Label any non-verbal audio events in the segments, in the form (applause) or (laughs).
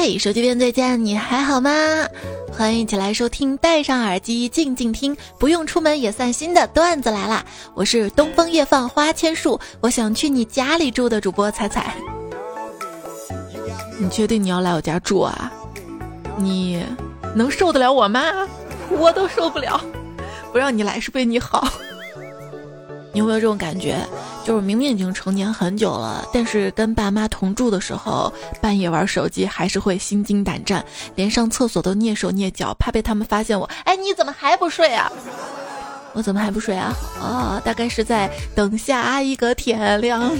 嘿，手机边再见，你还好吗？欢迎一起来收听，戴上耳机静静听，不用出门也散心的段子来啦！我是东风夜放花千树，我想去你家里住的主播彩彩。你确定你要来我家住啊？你能受得了我吗？我都受不了，不让你来是为你好。(laughs) 你有没有这种感觉？就是明明已经成年很久了，但是跟爸妈同住的时候，半夜玩手机还是会心惊胆战，连上厕所都蹑手蹑脚，怕被他们发现我。哎，你怎么还不睡啊？我怎么还不睡啊？啊，大概是在等下一个天亮，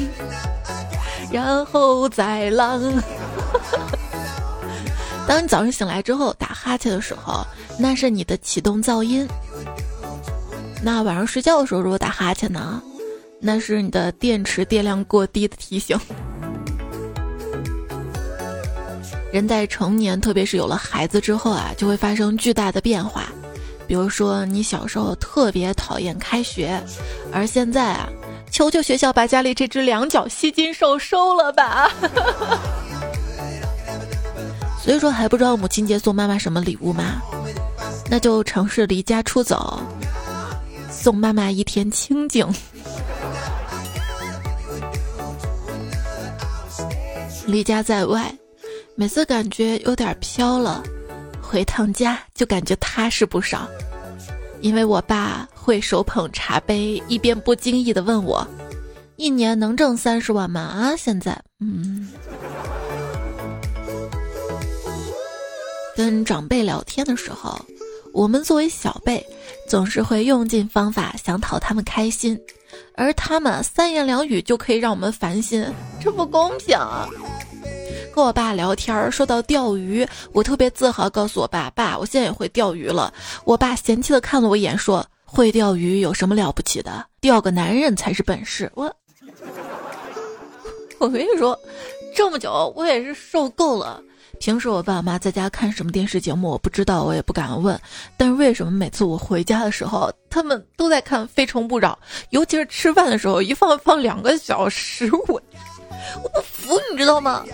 然后再浪。(laughs) 当你早上醒来之后打哈欠的时候，那是你的启动噪音。那晚上睡觉的时候如果打哈欠呢？那是你的电池电量过低的提醒。人在成年，特别是有了孩子之后啊，就会发生巨大的变化。比如说，你小时候特别讨厌开学，而现在啊，求求学校把家里这只两脚吸金兽收了吧。(laughs) 所以说，还不知道母亲节送妈妈什么礼物吗？那就尝试离家出走，送妈妈一天清静。离家在外，每次感觉有点飘了，回趟家就感觉踏实不少。因为我爸会手捧茶杯，一边不经意的问我：“一年能挣三十万吗？”啊，现在，嗯。跟长辈聊天的时候，我们作为小辈，总是会用尽方法想讨他们开心，而他们三言两语就可以让我们烦心，这不公平啊！和我爸聊天儿，说到钓鱼，我特别自豪，告诉我爸：“爸，我现在也会钓鱼了。”我爸嫌弃的看了我一眼，说：“会钓鱼有什么了不起的？钓个男人才是本事。”我，(laughs) 我跟你说，这么久我也是受够了。平时我爸妈在家看什么电视节目，我不知道，我也不敢问。但是为什么每次我回家的时候，他们都在看《非诚勿扰》，尤其是吃饭的时候，一放放两个小时，我我不服，你知道吗？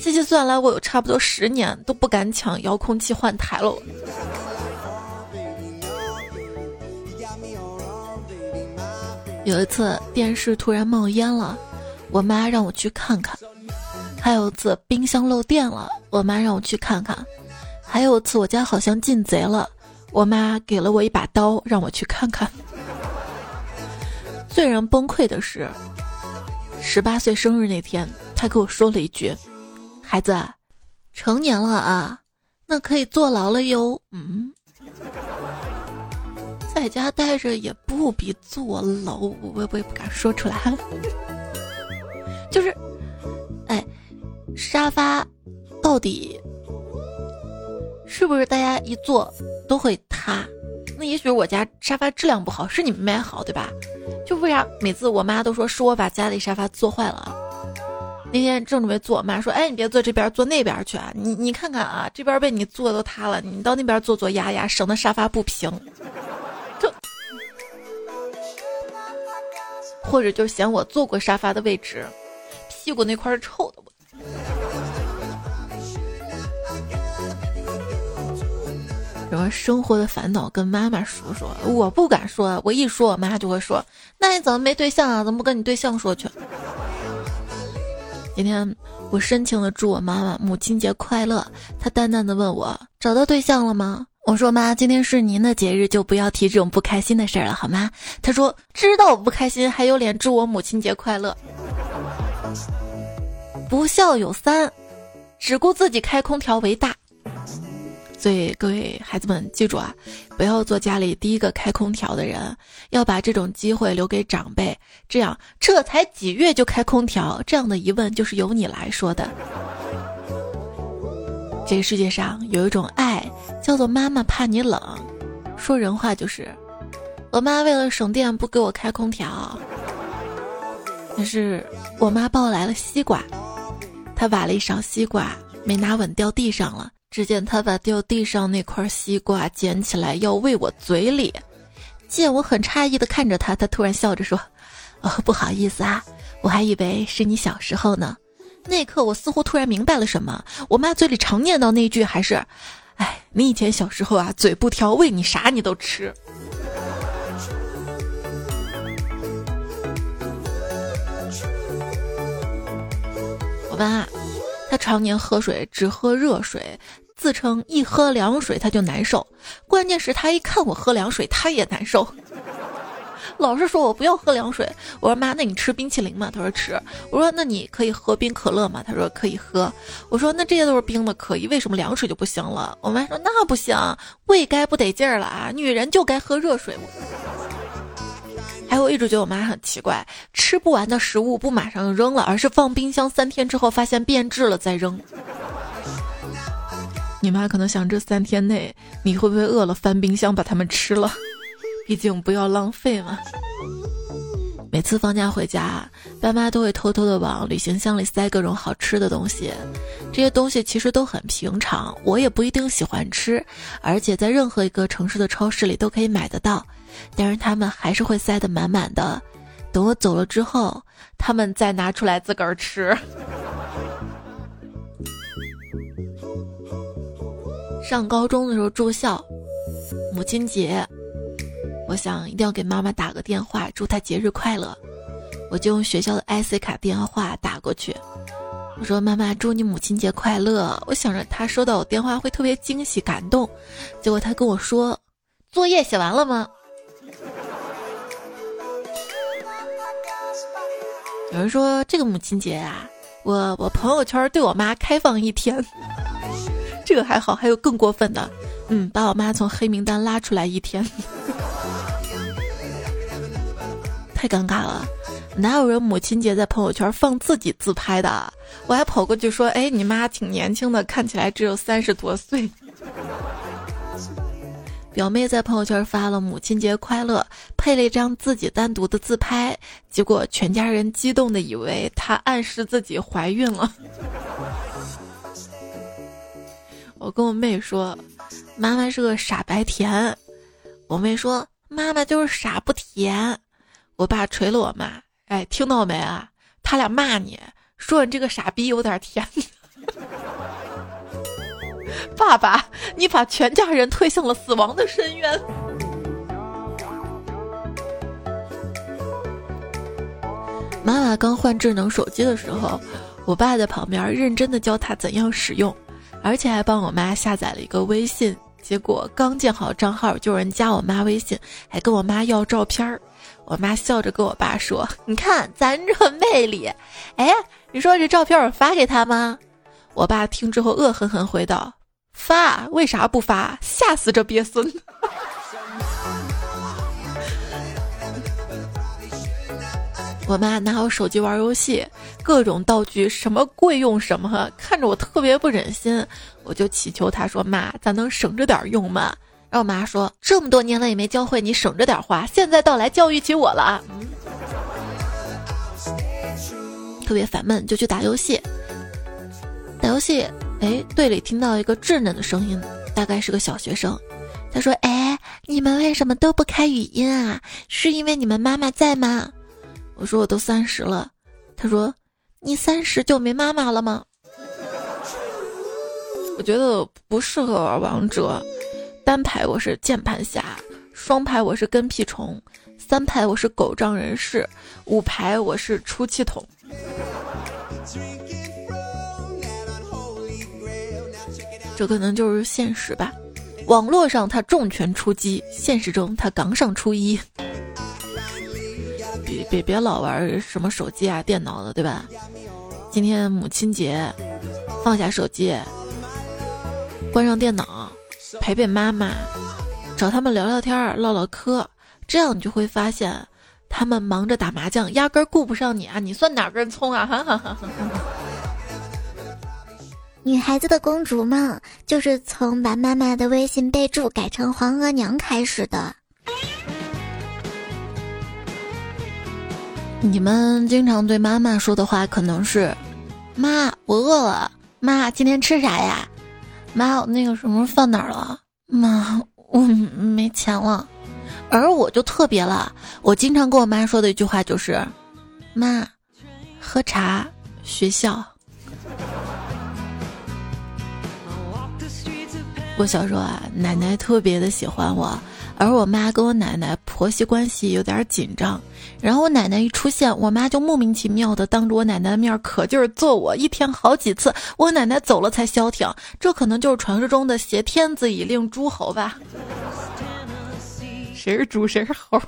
细细算来，我有差不多十年都不敢抢遥控器换台了。有一次电视突然冒烟了，我妈让我去看看；还有次冰箱漏电了，我妈让我去看看；还有次我家好像进贼了，我妈给了我一把刀让我去看看。最让崩溃的是，十八岁生日那天，她跟我说了一句。孩子，成年了啊，那可以坐牢了哟。嗯，在家待着也不比坐牢，我我也不敢说出来。(laughs) 就是，沙发到底是不是大家一坐都会塌？那也许我家沙发质量不好，是你们买好对吧？就为啥每次我妈都说是我把家里沙发坐坏了？那天正准备坐，我妈说：“哎，你别坐这边，坐那边去啊！你你看看啊，这边被你坐都塌了，你到那边坐坐压压，省得沙发不平。”就或者就嫌我坐过沙发的位置，屁股那块是臭的。什么生活的烦恼跟妈妈说说，我不敢说，我一说我妈就会说：“那你怎么没对象啊？怎么不跟你对象说去？”今天我深情的祝我妈妈母亲节快乐。她淡淡的问我找到对象了吗？我说妈，今天是您的节日，就不要提这种不开心的事儿了，好吗？她说知道我不开心，还有脸祝我母亲节快乐。不孝有三，只顾自己开空调为大。所以各位孩子们记住啊，不要做家里第一个开空调的人，要把这种机会留给长辈。这样，这才几月就开空调？这样的疑问就是由你来说的。这个世界上有一种爱，叫做妈妈怕你冷。说人话就是，我妈为了省电不给我开空调。但是我妈抱来了西瓜，他挖了一勺西瓜，没拿稳掉地上了。只见他把掉地上那块西瓜捡起来要喂我嘴里，见我很诧异的看着他，他突然笑着说：“哦，不好意思啊，我还以为是你小时候呢。”那一刻，我似乎突然明白了什么。我妈嘴里常念叨那句还是：“哎，你以前小时候啊，嘴不挑，喂你啥你都吃。”妈，他常年喝水只喝热水，自称一喝凉水他就难受。关键是他一看我喝凉水，他也难受。(laughs) 老是说我不要喝凉水，我说妈，那你吃冰淇淋吗？他说吃。我说那你可以喝冰可乐吗？他说可以喝。我说那这些都是冰的，可以，为什么凉水就不行了？我妈说那不行，胃该不得劲儿了啊，女人就该喝热水。还有，我一直觉得我妈很奇怪，吃不完的食物不马上扔了，而是放冰箱三天之后发现变质了再扔。你妈可能想这三天内你会不会饿了翻冰箱把它们吃了？毕竟不要浪费嘛。每次放假回家，爸妈都会偷偷的往旅行箱里塞各种好吃的东西。这些东西其实都很平常，我也不一定喜欢吃，而且在任何一个城市的超市里都可以买得到。但是他们还是会塞得满满的。等我走了之后，他们再拿出来自个儿吃。上高中的时候住校，母亲节。我想一定要给妈妈打个电话，祝她节日快乐。我就用学校的 IC 卡电话打过去，我说：“妈妈，祝你母亲节快乐。”我想着她收到我电话会特别惊喜感动，结果她跟我说：“作业写完了吗？”有人说这个母亲节啊，我我朋友圈对我妈开放一天，(laughs) 这个还好，还有更过分的，嗯，把我妈从黑名单拉出来一天。(laughs) 太尴尬了，哪有人母亲节在朋友圈放自己自拍的？我还跑过去说：“哎，你妈挺年轻的，看起来只有三十多岁。”表妹在朋友圈发了母亲节快乐，配了一张自己单独的自拍，结果全家人激动的以为她暗示自己怀孕了。我跟我妹说：“妈妈是个傻白甜。”我妹说：“妈妈就是傻不甜。”我爸捶了我妈，哎，听到没啊？他俩骂你说你这个傻逼有点甜。爸爸，你把全家人推向了死亡的深渊。妈妈刚换智能手机的时候，我爸在旁边认真的教他怎样使用，而且还帮我妈下载了一个微信。结果刚建好账号，就有人加我妈微信，还跟我妈要照片儿。我妈笑着跟我爸说：“你看咱这魅力，哎，你说这照片我发给他吗？”我爸听之后恶狠狠回道：“发？为啥不发？吓死这鳖孙！”我妈拿我手机玩游戏，各种道具什么贵用什么，看着我特别不忍心，我就祈求她说：“妈，咱能省着点用吗？”然后我妈说：“这么多年了也没教会你省着点花，现在到来教育起我了。”特别烦闷，就去打游戏。打游戏，哎，队里听到一个稚嫩的声音，大概是个小学生。他说：“哎，你们为什么都不开语音啊？是因为你们妈妈在吗？”我说：“我都三十了。”他说：“你三十就没妈妈了吗？”我觉得不适合玩王者。单排我是键盘侠，双排我是跟屁虫，三排我是狗仗人势，五排我是出气筒。这可能就是现实吧。网络上他重拳出击，现实中他杠上初一。别别别老玩什么手机啊、电脑的，对吧？今天母亲节，放下手机，关上电脑。陪陪妈妈，找他们聊聊天唠唠嗑，这样你就会发现，他们忙着打麻将，压根顾不上你啊！你算哪根葱啊？哈哈哈哈哈女孩子的公主梦就是从把妈妈的微信备注改成皇额娘开始的。你们经常对妈妈说的话可能是：“妈，我饿了。”“妈，今天吃啥呀？”妈，我那个什么放哪儿了？妈，我没钱了。而我就特别了，我经常跟我妈说的一句话就是：“妈，喝茶，学校。”我小时候啊，奶奶特别的喜欢我，而我妈跟我奶奶婆媳关系有点紧张。然后我奶奶一出现，我妈就莫名其妙的当着我奶奶的面可劲儿揍我，一天好几次。我奶奶走了才消停，这可能就是传说中的挟天子以令诸侯吧？谁是猪谁是猴？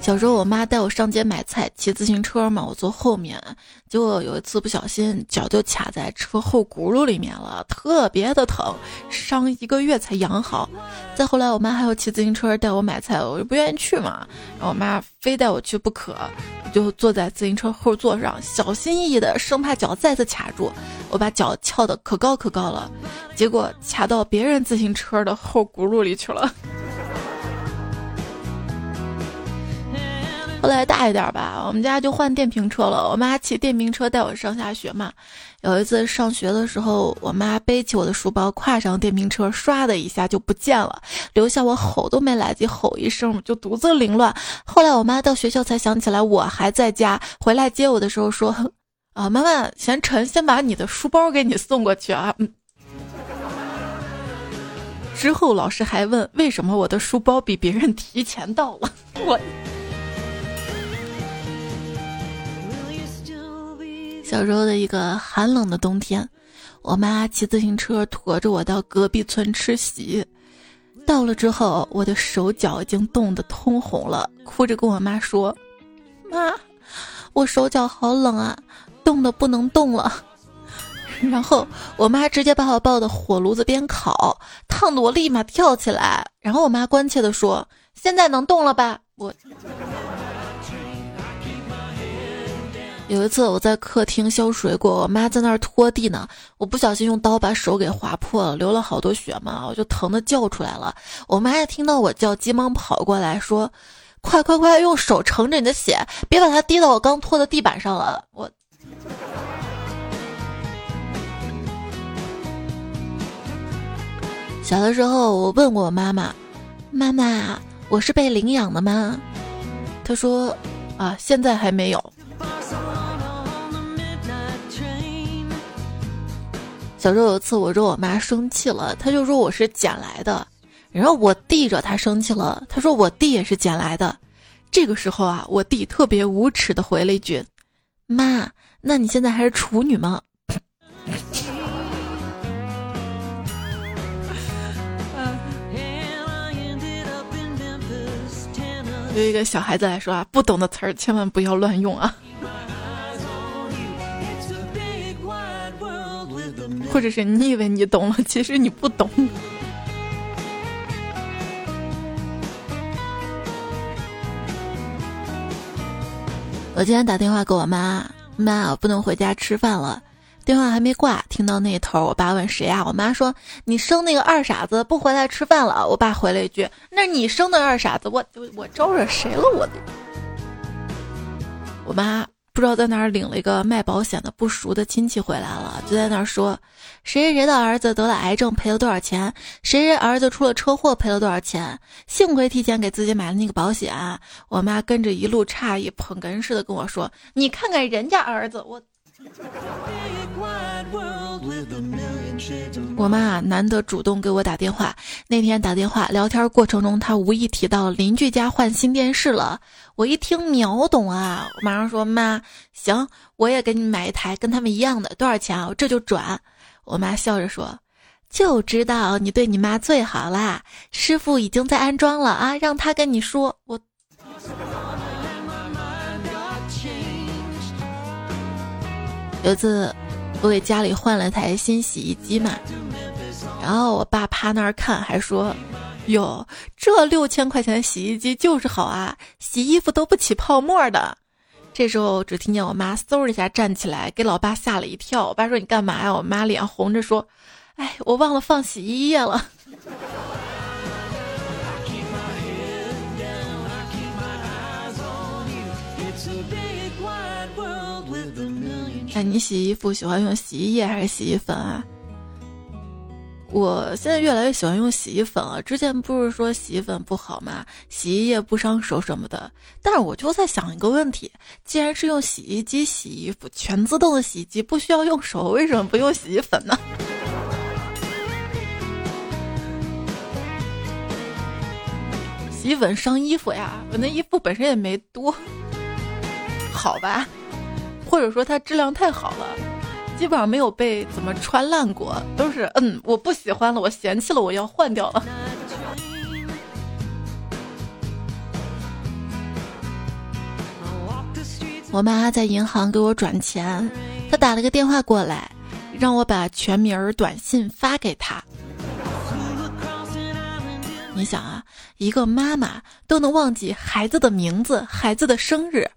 小时候，我妈带我上街买菜，骑自行车嘛，我坐后面。结果有一次不小心，脚就卡在车后轱辘里面了，特别的疼，伤一个月才养好。再后来，我妈还要骑自行车带我买菜，我就不愿意去嘛。然后我妈非带我去不可，就坐在自行车后座上，小心翼翼的，生怕脚再次卡住。我把脚翘得可高可高了，结果卡到别人自行车的后轱辘里去了。后来大一点吧，我们家就换电瓶车了。我妈骑电瓶车带我上下学嘛。有一次上学的时候，我妈背起我的书包，跨上电瓶车，唰的一下就不见了，留下我吼都没来及吼一声，就独自凌乱。后来我妈到学校才想起来我还在家，回来接我的时候说：“啊，妈妈嫌沉，先把你的书包给你送过去啊。”。之后老师还问为什么我的书包比别人提前到了，(laughs) 我。小时候的一个寒冷的冬天，我妈骑自行车驮着我到隔壁村吃席。到了之后，我的手脚已经冻得通红了，哭着跟我妈说：“妈，我手脚好冷啊，冻得不能动了。”然后我妈直接把我抱到火炉子边烤，烫得我立马跳起来。然后我妈关切地说：“现在能动了吧？”我。有一次我在客厅削水果，我妈在那儿拖地呢，我不小心用刀把手给划破了，流了好多血嘛，我就疼的叫出来了。我妈也听到我叫，急忙跑过来说：“快快快，用手盛着你的血，别把它滴到我刚拖的地板上了。”我小的时候，我问过我妈妈：“妈妈，我是被领养的吗？”她说：“啊，现在还没有。”小时候有一次，我惹我妈生气了，她就说我是捡来的。然后我弟惹她生气了，她说我弟也是捡来的。这个时候啊，我弟特别无耻的回了一句：“妈，那你现在还是处女吗？” (laughs) 对一个小孩子来说啊，不懂的词儿千万不要乱用啊。或者是你以为你懂了，其实你不懂。我今天打电话给我妈，妈，我不能回家吃饭了。电话还没挂，听到那头，我爸问谁呀？我妈说你生那个二傻子不回来吃饭了。我爸回了一句：那你生的二傻子，我我招惹谁了？我的，我妈。不知道在哪儿领了一个卖保险的不熟的亲戚回来了，就在那儿说，谁谁的儿子得了癌症赔了多少钱，谁谁儿子出了车祸赔了多少钱，幸亏提前给自己买了那个保险。我妈跟着一路诧异捧哏似的跟我说：“你看看人家儿子，我。”我妈难得主动给我打电话。那天打电话聊天过程中，她无意提到邻居家换新电视了。我一听秒懂啊，马上说：“妈，行，我也给你买一台跟他们一样的，多少钱啊？我这就转。”我妈笑着说：“就知道你对你妈最好啦，师傅已经在安装了啊，让他跟你说。”我。有次，我给家里换了台新洗衣机嘛，然后我爸趴那儿看，还说：“哟，这六千块钱洗衣机就是好啊，洗衣服都不起泡沫的。”这时候只听见我妈嗖一下站起来，给老爸吓了一跳。我爸说：“你干嘛呀？”我妈脸红着说：“哎，我忘了放洗衣液了。(laughs) ”哎，你洗衣服喜欢用洗衣液还是洗衣粉啊？我现在越来越喜欢用洗衣粉了之前不是说洗衣粉不好吗？洗衣液不伤手什么的。但是我就在想一个问题既然是用洗衣机洗衣服全自动的洗衣机不需要用手为什么不用洗衣粉呢？(laughs) 洗衣粉伤衣服呀我那衣服本身也没多好吧？或者说它质量太好了基本上没有被怎么穿烂过，都是嗯，我不喜欢了，我嫌弃了，我要换掉了。(laughs) 我妈在银行给我转钱，她打了个电话过来，让我把全名短信发给她。你想啊，一个妈妈都能忘记孩子的名字、孩子的生日，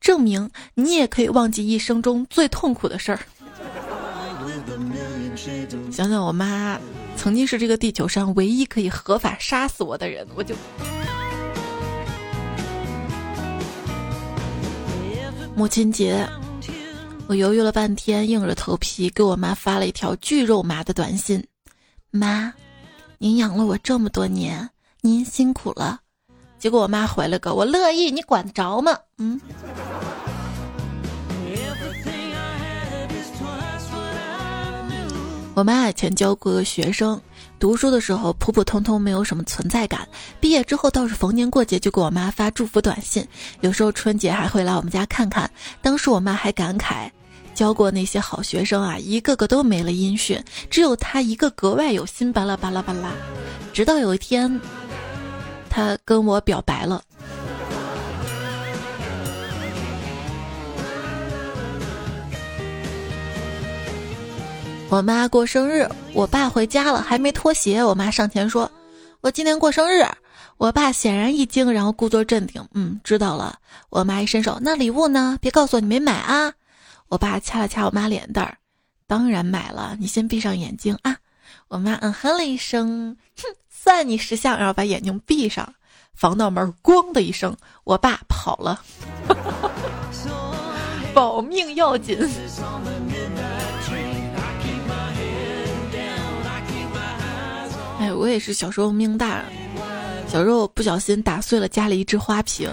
证明你也可以忘记一生中最痛苦的事儿。想想我妈曾经是这个地球上唯一可以合法杀死我的人，我就。母亲节，我犹豫了半天，硬着头皮给我妈发了一条巨肉麻的短信：“妈，您养了我这么多年，您辛苦了。”结果我妈回了个：“我乐意，你管得着吗？”嗯。我妈以前教过个学生。读书的时候普普通通，没有什么存在感。毕业之后倒是逢年过节就给我妈发祝福短信，有时候春节还会来我们家看看。当时我妈还感慨，教过那些好学生啊，一个个都没了音讯，只有她一个格外有心。巴拉巴拉巴拉。直到有一天，她跟我表白了。我妈过生日，我爸回家了，还没脱鞋。我妈上前说：“我今天过生日。”我爸显然一惊，然后故作镇定：“嗯，知道了。”我妈一伸手：“那礼物呢？别告诉我你没买啊！”我爸掐了掐我妈脸蛋儿：“当然买了，你先闭上眼睛啊！”我妈嗯哼了一声：“哼，算你识相。”然后把眼睛闭上，防盗门咣的一声，我爸跑了，(laughs) (laughs) 保命要紧。哎，我也是小时候命大，小时候不小心打碎了家里一只花瓶，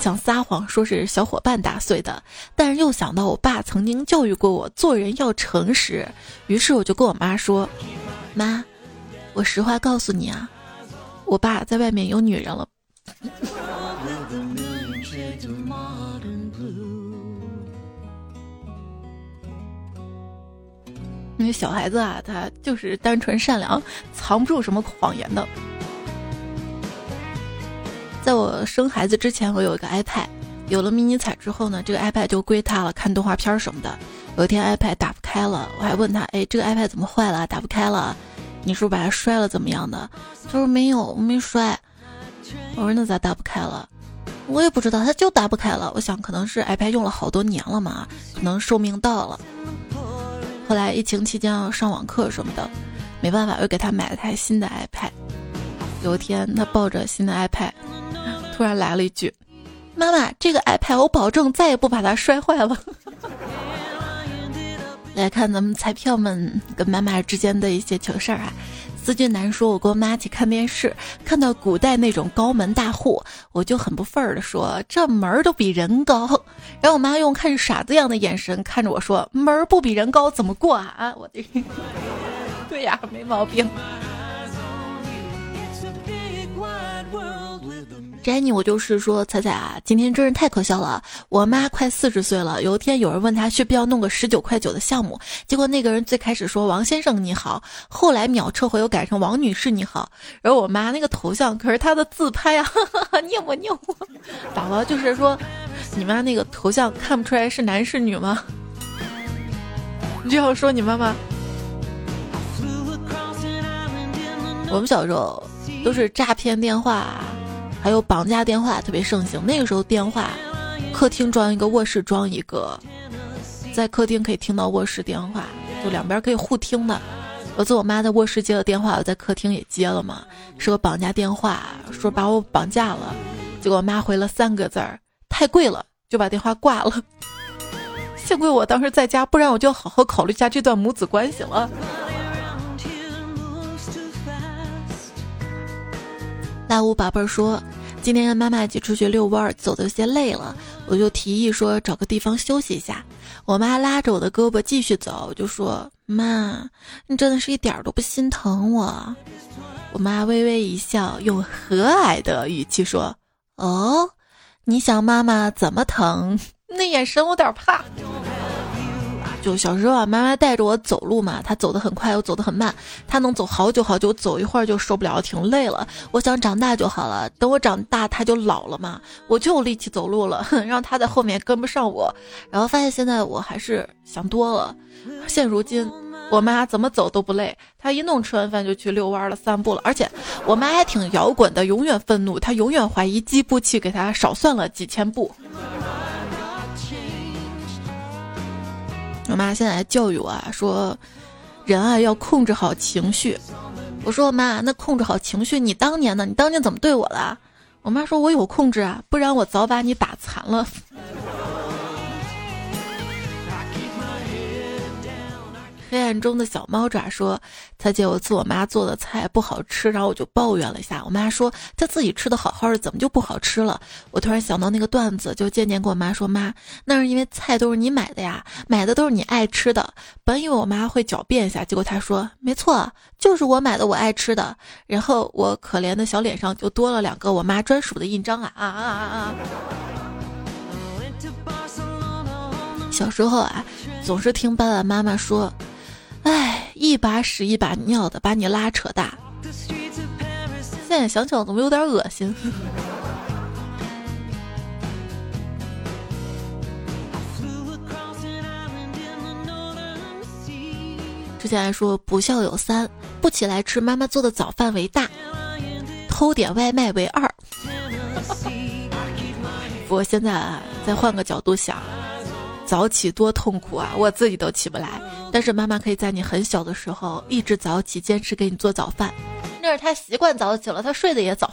想撒谎说是小伙伴打碎的，但是又想到我爸曾经教育过我做人要诚实，于是我就跟我妈说：“妈，我实话告诉你啊，我爸在外面有女人了。”因为小孩子啊，他就是单纯善良，藏不住什么谎言的。在我生孩子之前，我有一个 iPad，有了迷你彩之后呢，这个 iPad 就归他了，看动画片什么的。有一天 iPad 打不开了，我还问他：“哎，这个 iPad 怎么坏了？打不开了？你是不是把它摔了？怎么样的？”他说：“没有，没摔。”我说：“那咋打不开了？”我也不知道，他就打不开了。我想可能是 iPad 用了好多年了嘛，可能寿命到了。后来疫情期间要上网课什么的，没办法，又给他买了台新的 iPad。有一天，他抱着新的 iPad，突然来了一句：“妈妈，这个 iPad 我保证再也不把它摔坏了。(laughs) ”来看咱们彩票们跟妈妈之间的一些糗事儿啊。思俊男说：“我跟我妈去看电视，看到古代那种高门大户，我就很不忿儿的说，这门儿都比人高。(laughs) 然后我妈用看傻子一样的眼神看着我说，门儿不比人高怎么过啊？(laughs) 我的，(laughs) 对呀，没毛病。”詹妮，我就是说，彩彩啊，今天真是太可笑了。我妈快四十岁了，有一天有人问她需不要弄个十九块九的项目，结果那个人最开始说王先生你好，后来秒撤回又改成王女士你好。然后我妈那个头像可是她的自拍啊，(laughs) 念我念我，咋了？就是说，你妈那个头像看不出来是男是女吗？你这样说你妈妈？我们小时候都是诈骗电话。还有绑架电话特别盛行，那个时候电话，客厅装一个，卧室装一个，在客厅可以听到卧室电话，就两边可以互听的。有次我妈在卧室接了电话，我在客厅也接了嘛，是个绑架电话，说把我绑架了，结果我妈回了三个字儿：太贵了，就把电话挂了。(laughs) 幸亏我当时在家，不然我就好好考虑一下这段母子关系了。大乌宝贝儿说：“今天跟妈妈一起出去遛弯儿，走的有些累了，我就提议说找个地方休息一下。我妈拉着我的胳膊继续走，就说：‘妈，你真的是一点儿都不心疼我。’我妈微微一笑，用和蔼的语气说：“哦，你想妈妈怎么疼？” (laughs) 那眼神我有点怕。就小时候啊，妈妈带着我走路嘛，她走得很快，我走得很慢，她能走好久好久，走一会儿就受不了，挺累了。我想长大就好了，等我长大，她就老了嘛，我就有力气走路了，让她在后面跟不上我。然后发现现在我还是想多了。现如今，我妈怎么走都不累，她一弄吃完饭就去遛弯了、散步了。而且我妈还挺摇滚的，永远愤怒，她永远怀疑计步器给她少算了几千步。我妈现在还教育我啊，说人啊要控制好情绪。我说妈，那控制好情绪，你当年呢？你当年怎么对我的？我妈说，我有控制啊，不然我早把你打残了。黑暗中的小猫爪说：“他姐，我做我妈做的菜不好吃，然后我就抱怨了一下。我妈说她自己吃的好好的，怎么就不好吃了？我突然想到那个段子，就渐渐跟我妈说：妈，那是因为菜都是你买的呀，买的都是你爱吃的。本以为我妈会狡辩一下，结果她说：没错，就是我买的，我爱吃的。然后我可怜的小脸上就多了两个我妈专属的印章啊啊啊啊啊！小时候啊，总是听爸爸妈妈说。”哎，一把屎一把尿的把你拉扯大，现在想想怎么有点恶心。之前还说不孝有三，不起来吃妈妈做的早饭为大，偷点外卖为二。不过现在啊再换个角度想。早起多痛苦啊！我自己都起不来，但是妈妈可以在你很小的时候一直早起，坚持给你做早饭。那是她习惯早起了，她睡得也早。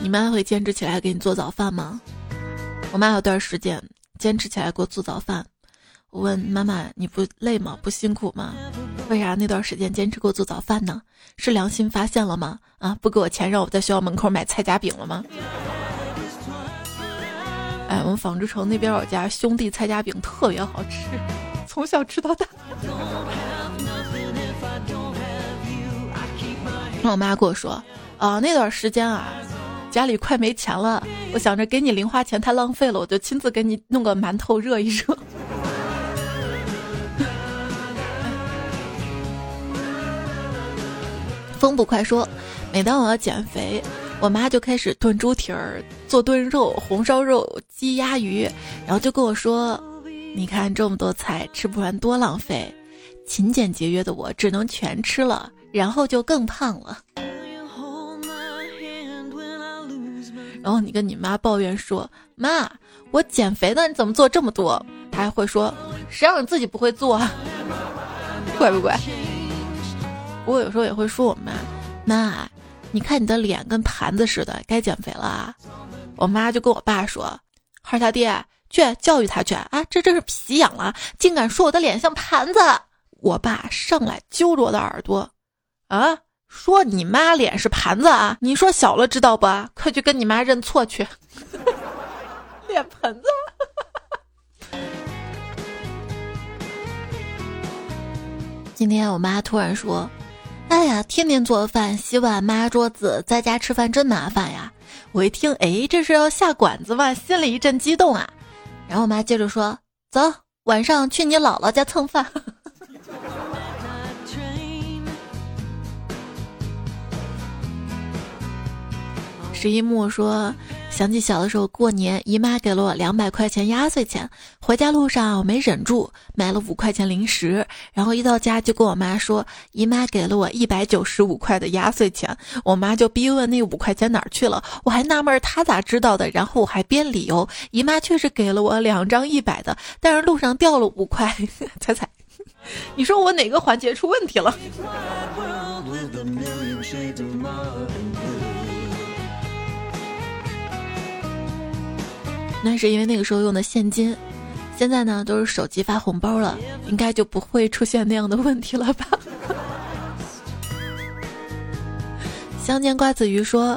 你妈会坚持起来给你做早饭吗？我妈有段时间坚持起来给我做早饭。我问妈妈：“你不累吗？不辛苦吗？为啥那段时间坚持给我做早饭呢？是良心发现了吗？啊，不给我钱让我在学校门口买菜夹饼了吗？”哎，我们纺织城那边有家兄弟菜夹饼特别好吃，从小吃到大。那我妈跟我说：“啊，那段时间啊，家里快没钱了，我想着给你零花钱太浪费了，我就亲自给你弄个馒头热一热。(laughs) ”风不快说，每当我要减肥，我妈就开始炖猪蹄儿、做炖肉、红烧肉、鸡鸭鱼，然后就跟我说：“你看这么多菜，吃不完多浪费。”勤俭节约的我只能全吃了，然后就更胖了。然后你跟你妈抱怨说：“妈，我减肥呢，你怎么做这么多？”她还会说：“谁让你自己不会做？(laughs) 怪不怪？”不过有时候也会说我妈，妈，你看你的脸跟盘子似的，该减肥了啊。我妈就跟我爸说，孩他爹去教育他去啊，这真是皮痒了，竟敢说我的脸像盘子。我爸上来揪着我的耳朵，啊，说你妈脸是盘子啊？你说小了知道不？快去跟你妈认错去。(laughs) 脸盆子。今天我妈突然说。哎呀，天天做饭、洗碗、抹桌子，在家吃饭真麻烦呀！我一听，哎，这是要下馆子吗？心里一阵激动啊。然后我妈接着说：“走，晚上去你姥姥家蹭饭。(laughs) ”十一木说。想起小的时候过年，姨妈给了我两百块钱压岁钱，回家路上我没忍住买了五块钱零食，然后一到家就跟我妈说，姨妈给了我一百九十五块的压岁钱，我妈就逼问那五块钱哪儿去了，我还纳闷她咋知道的，然后我还编理由，姨妈确实给了我两张一百的，但是路上掉了五块，(laughs) 猜猜，你说我哪个环节出问题了？那是因为那个时候用的现金，现在呢都是手机发红包了，应该就不会出现那样的问题了吧？(laughs) 相见瓜子鱼说：“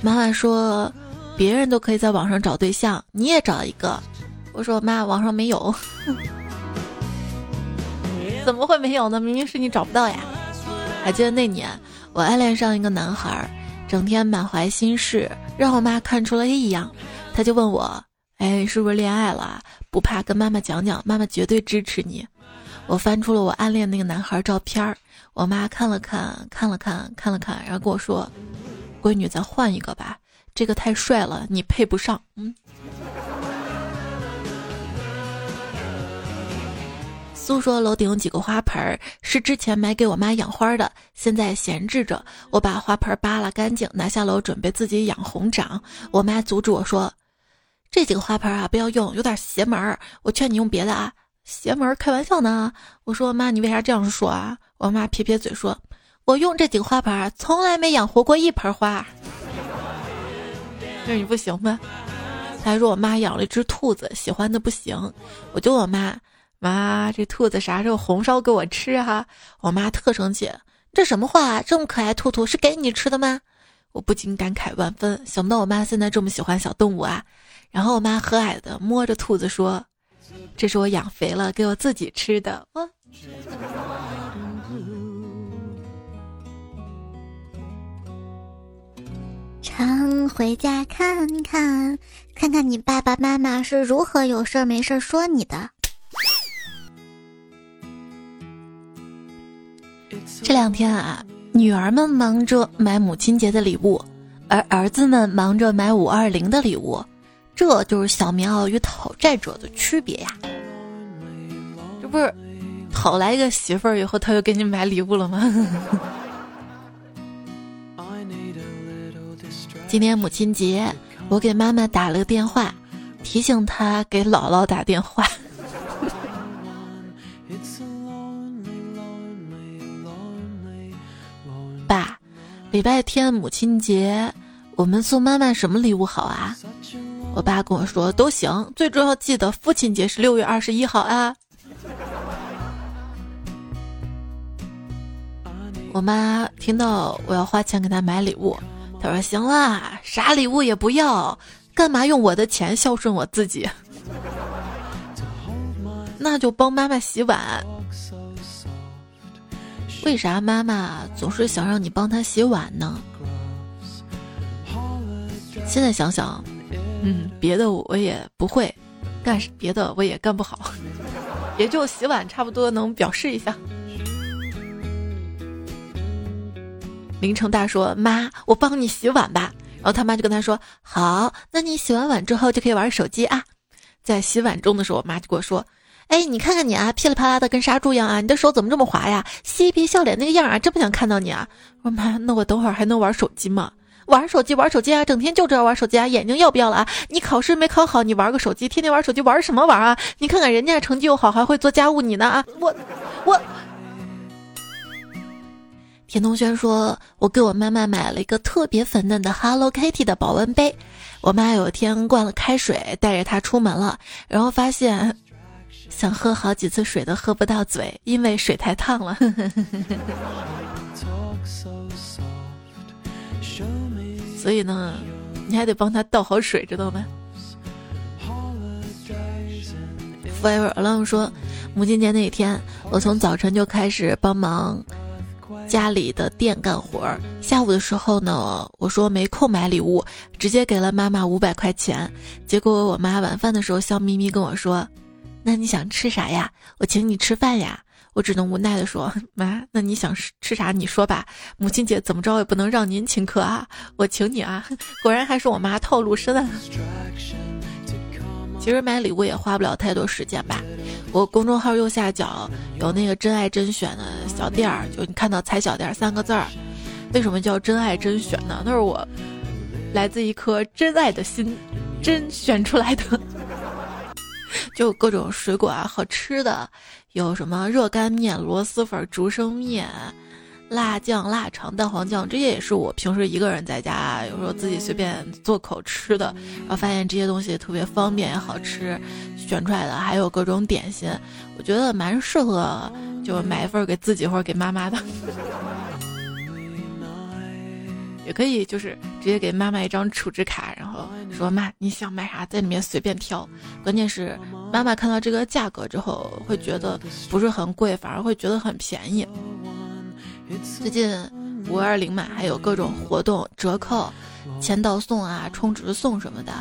妈妈说，别人都可以在网上找对象，你也找一个。”我说：“妈，网上没有。(laughs) ”怎么会没有呢？明明是你找不到呀。还记得那年我暗恋上一个男孩，整天满怀心事，让我妈看出了异样，他就问我：“哎，是不是恋爱了？不怕跟妈妈讲讲，妈妈绝对支持你。”我翻出了我暗恋那个男孩照片儿，我妈看了看，看了看，看了看，然后跟我说：“闺女，咱换一个吧，这个太帅了，你配不上。”嗯。苏说楼顶有几个花盆儿，是之前买给我妈养花的，现在闲置着。我把花盆扒拉干净，拿下楼准备自己养红掌。我妈阻止我说：“这几个花盆啊，不要用，有点邪门儿。我劝你用别的啊。”邪门儿开玩笑呢！我说妈，你为啥这样说啊？我妈撇撇嘴说：“我用这几个花盆，从来没养活过一盆花。”那你不行呗？他还说我妈养了一只兔子，喜欢的不行。我就问我妈：“妈，这兔子啥时候红烧给我吃啊？”我妈特生气：“这什么话？这么可爱兔兔是给你吃的吗？”我不禁感慨万分，想不到我妈现在这么喜欢小动物啊。然后我妈和蔼的摸着兔子说。这是我养肥了给我自己吃的。常回家看看，看看你爸爸妈妈是如何有事儿没事儿说你的。这两天啊，女儿们忙着买母亲节的礼物，而儿子们忙着买五二零的礼物。这就是小棉袄与讨债者的区别呀！这不是讨来一个媳妇儿以后，他又给你买礼物了吗？(laughs) 今天母亲节，我给妈妈打了个电话，提醒她给姥姥打电话。(laughs) 爸，礼拜天母亲节，我们送妈妈什么礼物好啊？我爸跟我说都行，最重要记得父亲节是六月二十一号啊。我妈听到我要花钱给她买礼物，她说行啦，啥礼物也不要，干嘛用我的钱孝顺我自己？(laughs) 那就帮妈妈洗碗。为啥妈妈总是想让你帮她洗碗呢？现在想想。嗯，别的我也不会，干别的我也干不好，(laughs) 也就洗碗差不多能表示一下。林成大说：“妈，我帮你洗碗吧。”然后他妈就跟他说：“好，那你洗完碗之后就可以玩手机啊。”在洗碗中的时候，我妈就跟我说：“哎，你看看你啊，噼里啪啦的跟杀猪一样啊，你的手怎么这么滑呀？嬉皮笑脸那个样啊，真不想看到你啊。”我说：“妈，那我等会儿还能玩手机吗？”玩手机，玩手机啊！整天就知道玩手机啊！眼睛要不要了啊？你考试没考好，你玩个手机，天天玩手机，玩什么玩啊？你看看人家成绩又好，还会做家务，你呢啊？我 (laughs) 我。(laughs) 田同轩说：“我给我妈妈买了一个特别粉嫩的 Hello Kitty 的保温杯。我妈有一天灌了开水，带着它出门了，然后发现 (laughs) 想喝好几次水都喝不到嘴，因为水太烫了。”所以呢，你还得帮他倒好水，知道吗？Forever Alone 说，母亲节那一天，我从早晨就开始帮忙家里的店干活儿。下午的时候呢，我说没空买礼物，直接给了妈妈五百块钱。结果我妈晚饭的时候笑眯眯跟我说：“那你想吃啥呀？我请你吃饭呀。”我只能无奈地说：“ (laughs) 妈，那你想吃吃啥？你说吧。母亲节怎么着也不能让您请客啊！我请你啊！(laughs) 果然还是我妈套路深的。其实买礼物也花不了太多时间吧。我公众号右下角有那个真爱甄选的小店儿，就你看到‘踩小店’三个字儿。为什么叫真爱甄选呢？那是我来自一颗真爱的心甄选出来的，(laughs) 就各种水果啊，好吃的。”有什么热干面、螺蛳粉、竹升面、辣酱、腊肠、蛋黄酱，这些也是我平时一个人在家有时候自己随便做口吃的，然后发现这些东西特别方便也好吃，选出来的还有各种点心，我觉得蛮适合就买一份给自己或者给妈妈的。也可以就是直接给妈妈一张储值卡，然后说妈你想买啥在里面随便挑。关键是妈妈看到这个价格之后会觉得不是很贵，反而会觉得很便宜。最近五二零嘛，还有各种活动折扣，签到送啊，充值送什么的。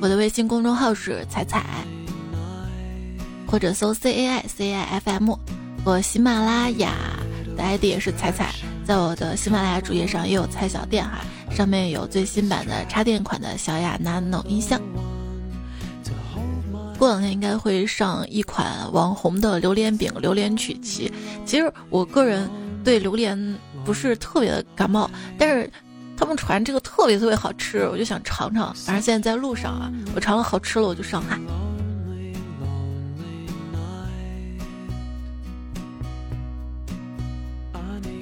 我的微信公众号是彩彩，或者搜 C A I C I F M。我喜马拉雅的 ID 也是彩彩，在我的喜马拉雅主页上也有彩小店哈，上面有最新版的插电款的小雅 Nano 音箱。过两天应该会上一款网红的榴莲饼，榴莲曲奇。其实我个人对榴莲不是特别的感冒，但是。他们传这个特别特别好吃，我就想尝尝。反正现在在路上啊，我尝了好吃了，我就上哈。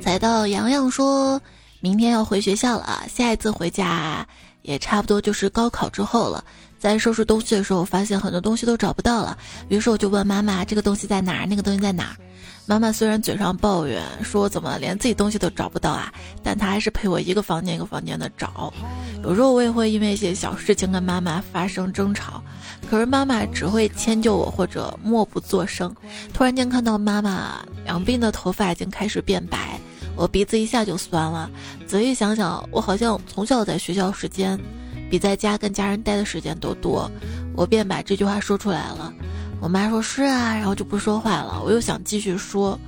载到洋洋说，明天要回学校了，下一次回家也差不多就是高考之后了。在收拾东西的时候，发现很多东西都找不到了，于是我就问妈妈：“这个东西在哪儿？那个东西在哪儿？”妈妈虽然嘴上抱怨说怎么连自己东西都找不到啊，但她还是陪我一个房间一个房间的找。有时候我也会因为一些小事情跟妈妈发生争吵，可是妈妈只会迁就我或者默不作声。突然间看到妈妈两鬓的头发已经开始变白，我鼻子一下就酸了。仔细想想，我好像从小在学校时间比在家跟家人待的时间都多，我便把这句话说出来了。我妈说是啊，然后就不说话了。我又想继续说，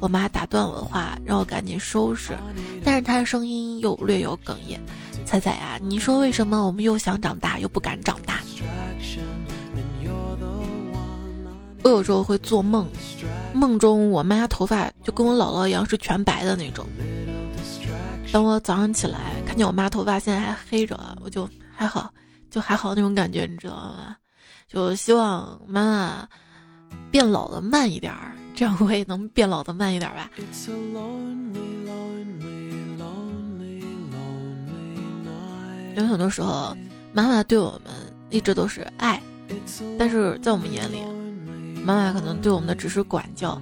我妈打断我的话，让我赶紧收拾。但是她的声音又略有哽咽：“彩彩呀，你说为什么我们又想长大又不敢长大？”我有时候会做梦，梦中我妈头发就跟我姥姥一样是全白的那种。等我早上起来看见我妈头发现在还黑着，我就还好，就还好那种感觉，你知道吗？就希望妈妈变老的慢一点儿，这样我也能变老的慢一点吧。有很多时候，妈妈对我们一直都是爱，但是在我们眼里，妈妈可能对我们的只是管教。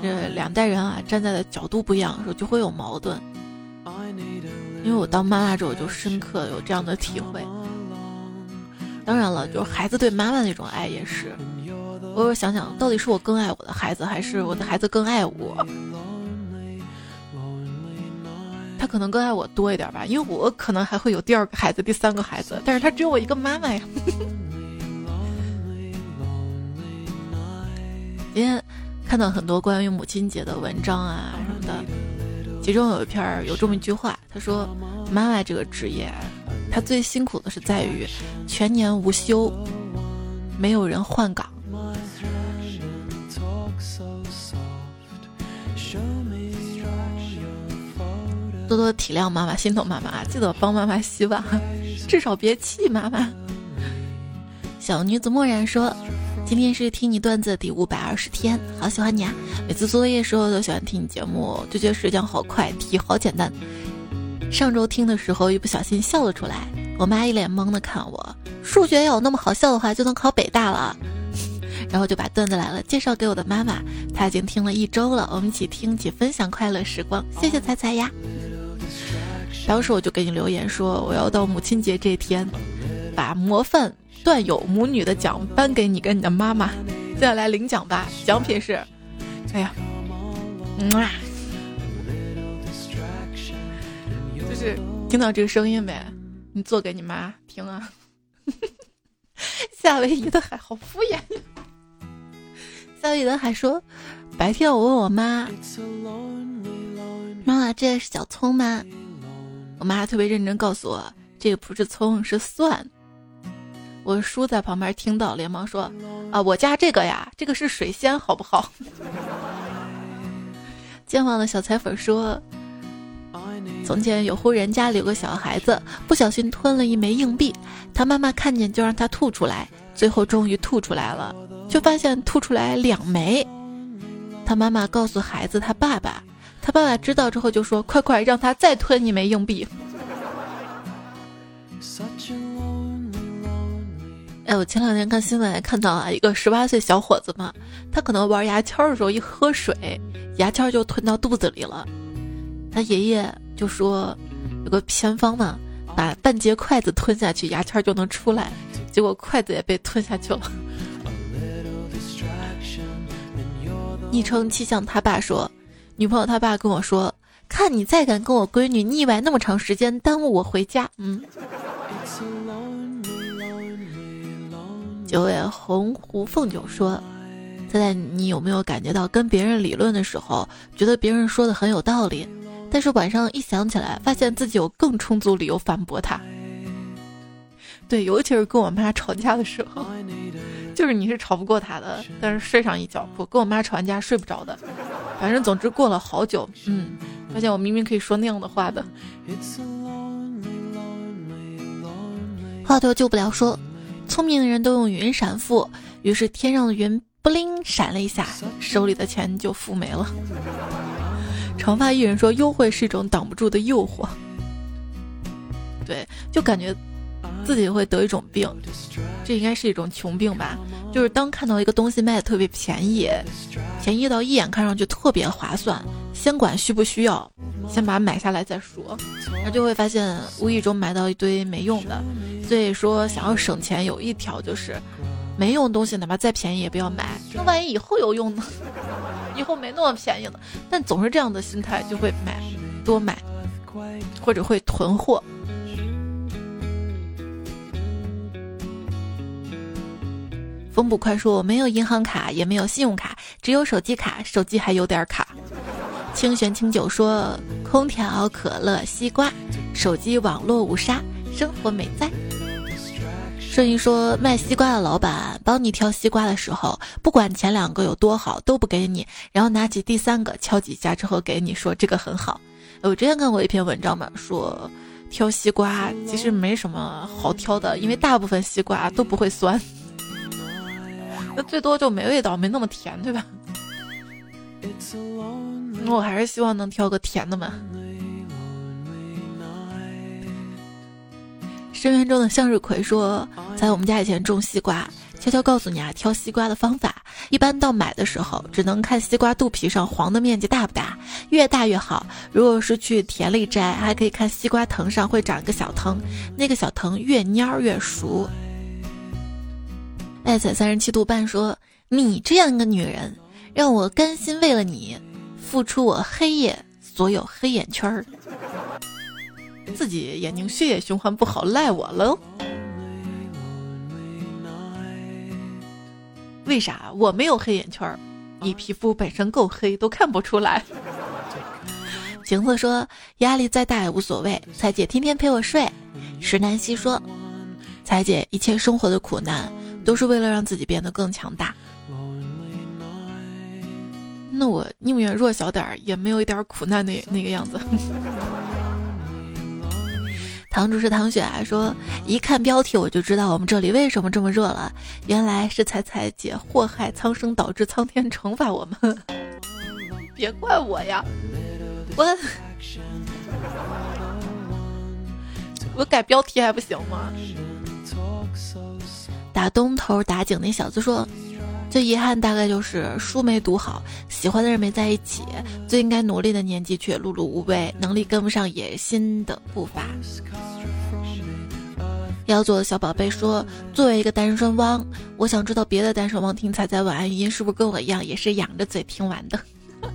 这两代人啊，站在的角度不一样时候，就会有矛盾。因为我当妈妈之后，就深刻有这样的体会。当然了，就是孩子对妈妈那种爱也是。我想想，到底是我更爱我的孩子，还是我的孩子更爱我？他可能更爱我多一点吧，因为我可能还会有第二个孩子、第三个孩子，但是他只有我一个妈妈呀。(laughs) 今天看到很多关于母亲节的文章啊什么的，其中有一篇有这么一句话，他说：“妈妈这个职业。”她最辛苦的是在于全年无休，没有人换岗。多多体谅妈妈，心疼妈妈，记得帮妈妈洗碗，至少别气妈妈。小女子默然说：“今天是听你段子的第五百二十天，好喜欢你啊！每次做作业时候都喜欢听你节目，就觉得时间好快，题好简单。”上周听的时候，一不小心笑了出来。我妈一脸懵的看我，数学要有那么好笑的话，就能考北大了。(laughs) 然后就把段子来了介绍给我的妈妈，她已经听了一周了。我们一起听，一起分享快乐时光。谢谢彩彩呀。当时我就给你留言说，我要到母亲节这天，把模范段友母女的奖颁给你跟你的妈妈。接下来领奖吧，奖品是，哎呀，嗯啊。是听到这个声音没？你做给你妈听啊！(laughs) 夏威夷的海好敷衍。夏威夷的海说：“白天我问我妈，妈妈，这是小葱吗？”我妈特别认真告诉我，这个不是葱，是蒜。我叔在旁边听到，连忙说：“啊，我家这个呀，这个是水仙，好不好？” (laughs) 健忘的小彩粉说。从前有户人家里有个小孩子，不小心吞了一枚硬币，他妈妈看见就让他吐出来，最后终于吐出来了，却发现吐出来两枚。他妈妈告诉孩子他爸爸，他爸爸知道之后就说：“快快让他再吞一枚硬币。”哎，我前两天看新闻看到啊，一个十八岁小伙子嘛，他可能玩牙签的时候一喝水，牙签就吞到肚子里了。他爷爷就说有个偏方嘛，把半截筷子吞下去，牙签就能出来。结果筷子也被吞下去了。昵称气象他爸说，女朋友他爸跟我说，看你再敢跟我闺女腻歪那么长时间，耽误我回家。嗯。九尾红狐凤九说：“猜猜你有没有感觉到，跟别人理论的时候，觉得别人说的很有道理，但是晚上一想起来，发现自己有更充足理由反驳他。对，尤其是跟我妈吵架的时候，就是你是吵不过她的，但是睡上一觉，我跟我妈吵完架睡不着的。反正总之过了好久，嗯，发现我明明可以说那样的话的。话头救不了说。”聪明的人都用云闪付，于是天上的云不灵闪了一下，手里的钱就付没了。长发艺人说：“优惠是一种挡不住的诱惑。”对，就感觉自己会得一种病，这应该是一种穷病吧？就是当看到一个东西卖的特别便宜，便宜到一眼看上去特别划算，先管需不需要，先把它买下来再说，然后就会发现无意中买到一堆没用的。所以说，想要省钱，有一条就是，没用东西哪怕再便宜也不要买。那万一以后有用呢？(laughs) 以后没那么便宜了，但总是这样的心态，就会买多买，或者会囤货。风不快说：“我没有银行卡，也没有信用卡，只有手机卡，手机还有点卡。”清玄清酒说：“空调、可乐、西瓜，手机网络无沙，生活美哉。”顺义说，卖西瓜的老板帮你挑西瓜的时候，不管前两个有多好，都不给你，然后拿起第三个敲几下之后给你说这个很好。我之前看过一篇文章嘛，说挑西瓜其实没什么好挑的，因为大部分西瓜都不会酸，(laughs) 那最多就没味道，没那么甜，对吧？那我还是希望能挑个甜的嘛。深渊中的向日葵说：“在我们家以前种西瓜，悄悄告诉你啊，挑西瓜的方法。一般到买的时候，只能看西瓜肚皮上黄的面积大不大，越大越好。如果是去田里摘，还可以看西瓜藤上会长一个小藤，那个小藤越蔫越熟。”爱彩三十七度半说：“你这样一个女人，让我甘心为了你，付出我黑夜所有黑眼圈儿。”自己眼睛血液循环不好，赖我喽？为啥我没有黑眼圈？你皮肤本身够黑，都看不出来。晴子说：“压力再大也无所谓。”彩姐天天陪我睡。石南希说：“彩姐，一切生活的苦难都是为了让自己变得更强大。”那我宁愿弱小点儿，也没有一点苦难那那个样子。堂主是唐雪啊，说一看标题我就知道我们这里为什么这么热了，原来是彩彩姐祸害苍生，导致苍天惩罚我们。(laughs) 别怪我呀，我我改标题还不行吗？打东头打井那小子说。最遗憾大概就是书没读好，喜欢的人没在一起，最应该努力的年纪却碌碌无为，能力跟不上野心的步伐。要做的小宝贝说：“作为一个单身汪，我想知道别的单身汪听彩彩晚安语音是不是跟我一样，也是仰着嘴听完的。(laughs) ”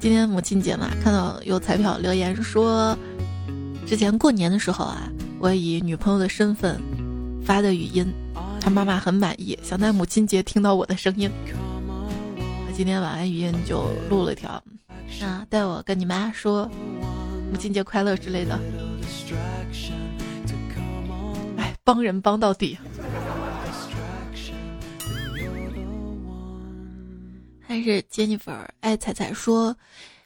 今天母亲节嘛，看到有彩票留言说，之前过年的时候啊，我以女朋友的身份。发的语音，他妈妈很满意，想在母亲节听到我的声音。我今天晚安语音就录了条，啊，带我跟你妈说母亲节快乐之类的。哎，帮人帮到底。还是 Jennifer 爱彩彩说。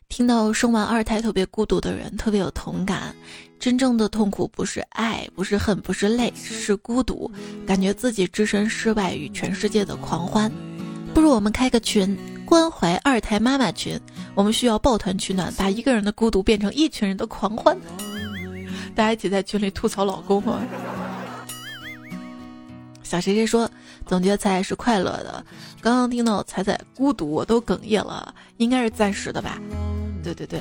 听到生完二胎特别孤独的人，特别有同感。真正的痛苦不是爱，不是恨，不是累，是孤独，感觉自己置身事外，与全世界的狂欢。不如我们开个群，关怀二胎妈妈群。我们需要抱团取暖，把一个人的孤独变成一群人的狂欢。大家一起在群里吐槽老公吗？小谁谁说，总觉得彩彩是快乐的。刚刚听到彩彩孤独，我都哽咽了，应该是暂时的吧？对对对，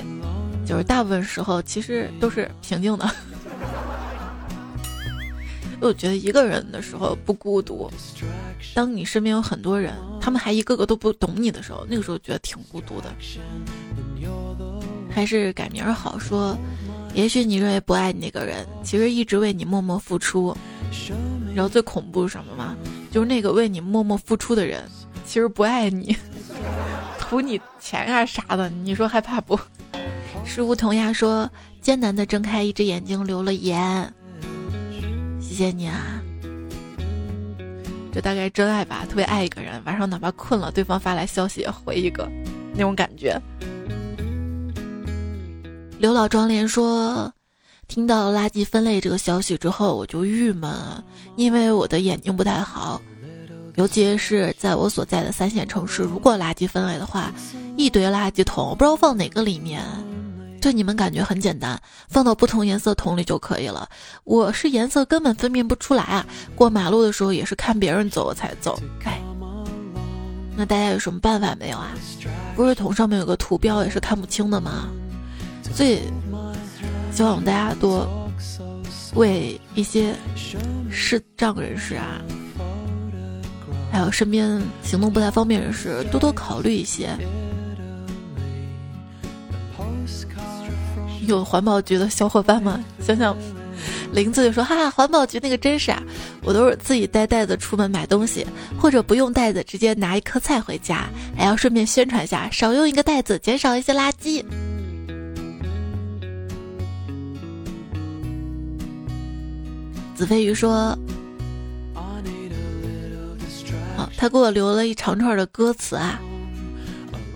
就是大部分时候其实都是平静的。我觉得一个人的时候不孤独，当你身边有很多人，他们还一个个都不懂你的时候，那个时候觉得挺孤独的。还是改名儿好说，也许你认为不爱你那个人，其实一直为你默默付出。然后最恐怖是什么吗？就是那个为你默默付出的人，其实不爱你，图你钱啊啥的。你说害怕不？是梧桐呀说，艰难的睁开一只眼睛，留了言。谢谢你啊，这大概真爱吧，特别爱一个人，晚上哪怕困了，对方发来消息也回一个，那种感觉。刘老庄连说，听到垃圾分类这个消息之后，我就郁闷，因为我的眼睛不太好，尤其是在我所在的三线城市，如果垃圾分类的话，一堆垃圾桶我，不知道放哪个里面。对你们感觉很简单，放到不同颜色桶里就可以了。我是颜色根本分辨不出来啊！过马路的时候也是看别人走我才走。哎，那大家有什么办法没有啊？不是桶上面有个图标也是看不清的吗？所以希望大家多为一些视障人士啊，还有身边行动不太方便人士多多考虑一些。有环保局的小伙伴吗？想想，林子就说：“哈哈，环保局那个真傻，我都是自己带袋子出门买东西，或者不用袋子直接拿一颗菜回家，还要顺便宣传一下，少用一个袋子，减少一些垃圾。”子飞鱼说：“他给我留了一长串的歌词啊，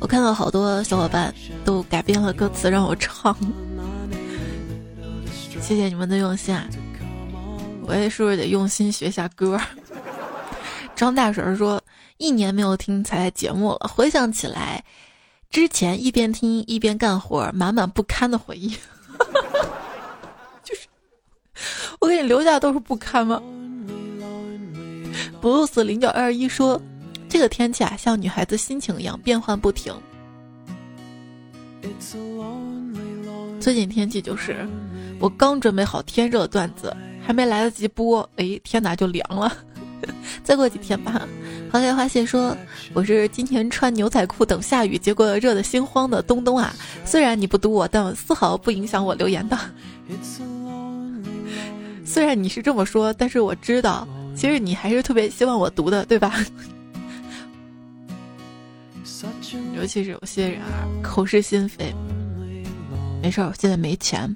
我看到好多小伙伴都改编了歌词让我唱。”谢谢你们的用心啊！我也是不是得用心学下歌？(laughs) 张大婶说，一年没有听彩彩节目了，回想起来，之前一边听一边干活，满满不堪的回忆。(laughs) 就是我给你留下都是不堪吗？布鲁斯零九二一说，这个天气啊，像女孩子心情一样变幻不停。最近天气就是。我刚准备好天热段子，还没来得及播，哎，天哪就凉了。(laughs) 再过几天吧。花开花谢说：“我是今天穿牛仔裤等下雨，结果热得心慌的东东啊。虽然你不读我，但丝毫不影响我留言的。虽然你是这么说，但是我知道，其实你还是特别希望我读的，对吧？(laughs) 尤其是有些人啊，口是心非。没事儿，我现在没钱。”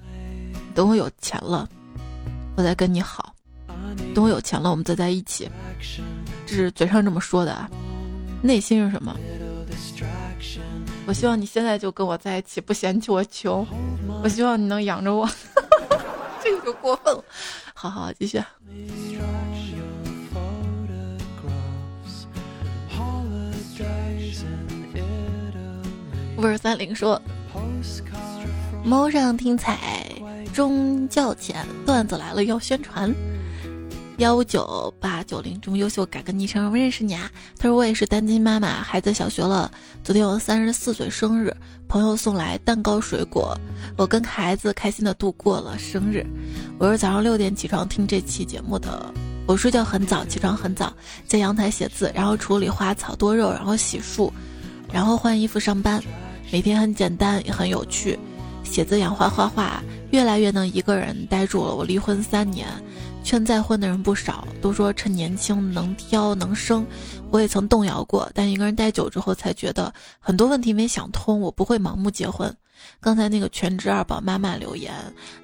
等我有钱了，我再跟你好。等我有钱了，我们再在一起。这是嘴上这么说的啊，内心是什么？我希望你现在就跟我在一起，不嫌弃我穷。我希望你能养着我。(laughs) 这个就过分了。好好继续。五二三零说：“猫上听彩。”中教前段子来了要宣传，幺五九八九零中优秀改个昵称，我认识你啊。他说我也是单亲妈妈，孩子小学了。昨天我三十四岁生日，朋友送来蛋糕水果，我跟孩子开心的度过了生日。我是早上六点起床听这期节目的，我睡觉很早，起床很早，在阳台写字，然后处理花草多肉，然后洗漱，然后换衣服上班。每天很简单也很有趣，写字养花画画。越来越能一个人待住了。我离婚三年，劝再婚的人不少，都说趁年轻能挑能生。我也曾动摇过，但一个人待久之后，才觉得很多问题没想通。我不会盲目结婚。刚才那个全职二宝妈妈留言，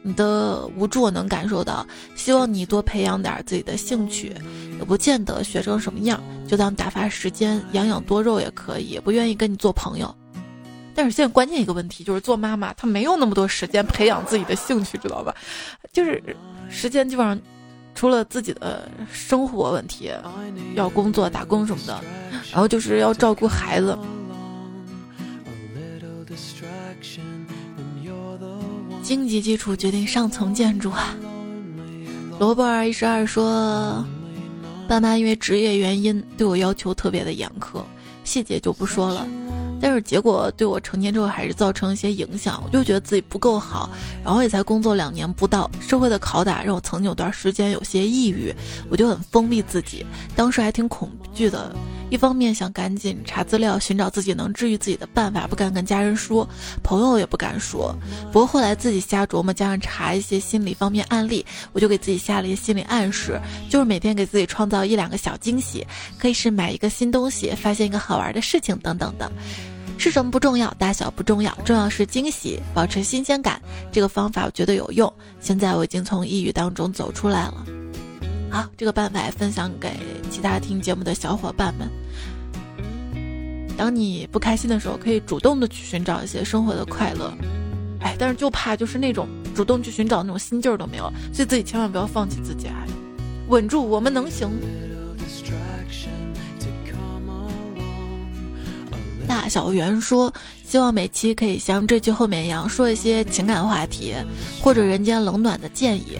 你的无助我能感受到。希望你多培养点自己的兴趣，也不见得学成什么样，就当打发时间，养养多肉也可以。不愿意跟你做朋友。但是现在关键一个问题就是做妈妈，她没有那么多时间培养自己的兴趣，知道吧？就是时间基本上除了自己的生活问题，要工作打工什么的，然后就是要照顾孩子。经济基础决定上层建筑啊！萝卜儿一十二说，爸妈因为职业原因对我要求特别的严苛，细节就不说了。但是结果对我成年之后还是造成一些影响，我就觉得自己不够好，然后也才工作两年不到，社会的拷打让我曾经有段时间有些抑郁，我就很封闭自己，当时还挺恐惧的。一方面想赶紧查资料，寻找自己能治愈自己的办法，不敢跟家人说，朋友也不敢说。不过后来自己瞎琢磨，加上查一些心理方面案例，我就给自己下了一些心理暗示，就是每天给自己创造一两个小惊喜，可以是买一个新东西，发现一个好玩的事情等等的。是什么不重要，大小不重要，重要是惊喜，保持新鲜感。这个方法我觉得有用。现在我已经从抑郁当中走出来了。好，这个办法也分享给其他听节目的小伙伴们。当你不开心的时候，可以主动的去寻找一些生活的快乐。哎，但是就怕就是那种主动去寻找那种心劲儿都没有，所以自己千万不要放弃自己啊！稳住，我们能行。大小圆说，希望每期可以像这句后面一样，说一些情感话题，或者人间冷暖的建议。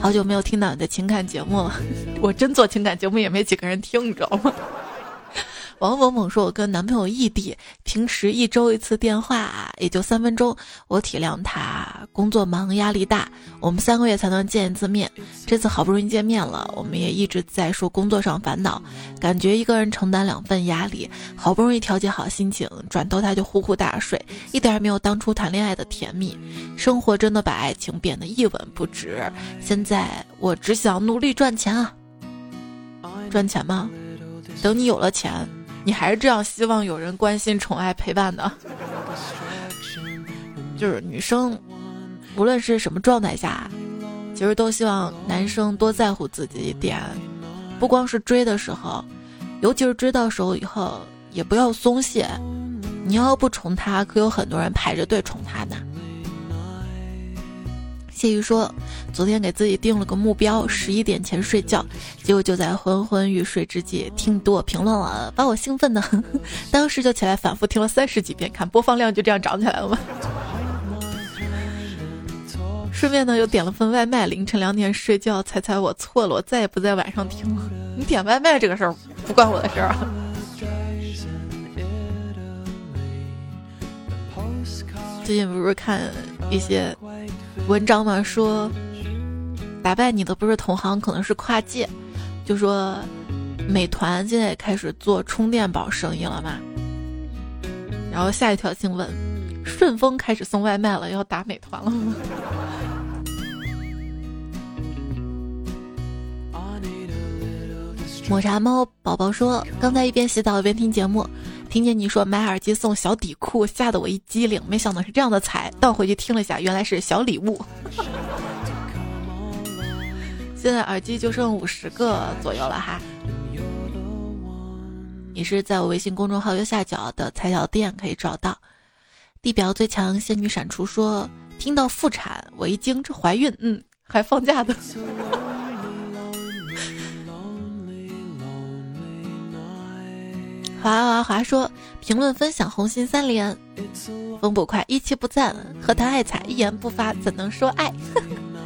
好久没有听到你的情感节目了，(laughs) 我真做情感节目也没几个人听，你知道吗？王某某说：“我跟男朋友异地，平时一周一次电话，也就三分钟。我体谅他工作忙，压力大，我们三个月才能见一次面。这次好不容易见面了，我们也一直在说工作上烦恼，感觉一个人承担两份压力，好不容易调节好心情，转头他就呼呼大睡，一点也没有当初谈恋爱的甜蜜。生活真的把爱情变得一文不值。现在我只想努力赚钱啊，赚钱吗？等你有了钱。”你还是这样希望有人关心、宠爱、陪伴的，就是女生，无论是什么状态下，其实都希望男生多在乎自己一点，不光是追的时候，尤其是追到手以后，也不要松懈。你要不宠他，可有很多人排着队宠他呢。谢宇说：“昨天给自己定了个目标，十一点前睡觉，结果就在昏昏欲睡之际，听多评论了，把我兴奋的，(laughs) 当时就起来反复听了三十几遍，看播放量就这样涨起来了吗？(laughs) 顺便呢，又点了份外卖，凌晨两点睡觉，猜猜我错了，我再也不在晚上听了。你点外卖这个事儿不关我的事儿啊。最近不是看一些。”文章嘛说，打败你的不是同行，可能是跨界。就说，美团现在也开始做充电宝生意了嘛。然后下一条新闻，顺丰开始送外卖了，要打美团了吗？抹茶猫宝宝说，刚才一边洗澡一边听节目。听见你说买耳机送小底裤，吓得我一激灵，没想到是这样的彩。倒回去听了一下，原来是小礼物。现在耳机就剩五十个左右了哈。你是在我微信公众号右下角的彩小店可以找到。地表最强仙女闪出说，听到妇产我一惊，这怀孕，嗯，还放假的。华华华说：“评论分享红心三连，风不快一气不赞，何谈爱彩一言不发，怎能说爱？”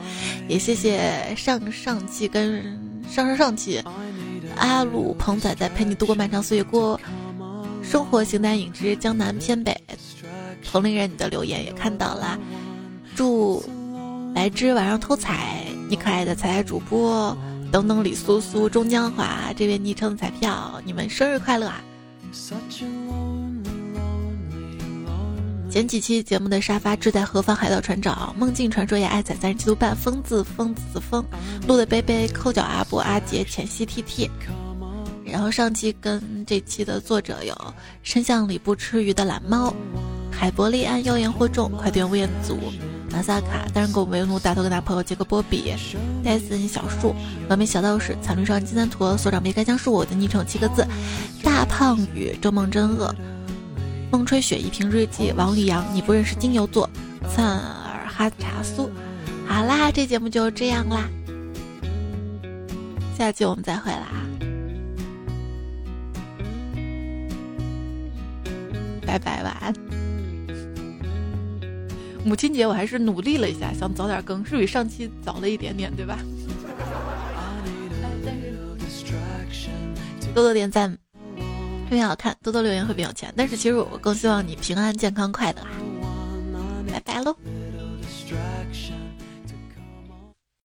(laughs) 也谢谢上上期跟上上上期阿鲁鹏仔在陪你度过漫长岁月过生活形单影只江南偏北同龄人你的留言也看到了，祝白芝晚上偷彩，你可爱的彩彩主播等等李苏苏钟江华这位昵称彩票，你们生日快乐啊！前几期节目的沙发志在何方？海盗船长梦境传说也爱仔三十七度半疯子疯子疯路的贝贝抠脚阿布阿杰浅西 T T，然后上期跟这期的作者有深巷里不吃鱼的懒猫海伯利安妖言惑众快点吴彦祖马萨卡单人狗维奴大头跟大朋友杰克波比戴森小树完美小道士残绿少年金三坨所长别开枪是我的昵称七个字大胖雨周梦真恶。风吹雪一瓶日记，王宇阳，你不认识金牛座，灿尔哈查苏。好啦，这节目就这样啦，下期我们再会啦，拜拜，晚安。母亲节我还是努力了一下，想早点更，是比上期早了一点点，对吧？多多点赞，特别好看，多多留言会变有钱。但是其实我更希望你平安、健康、快乐啊！拜拜喽。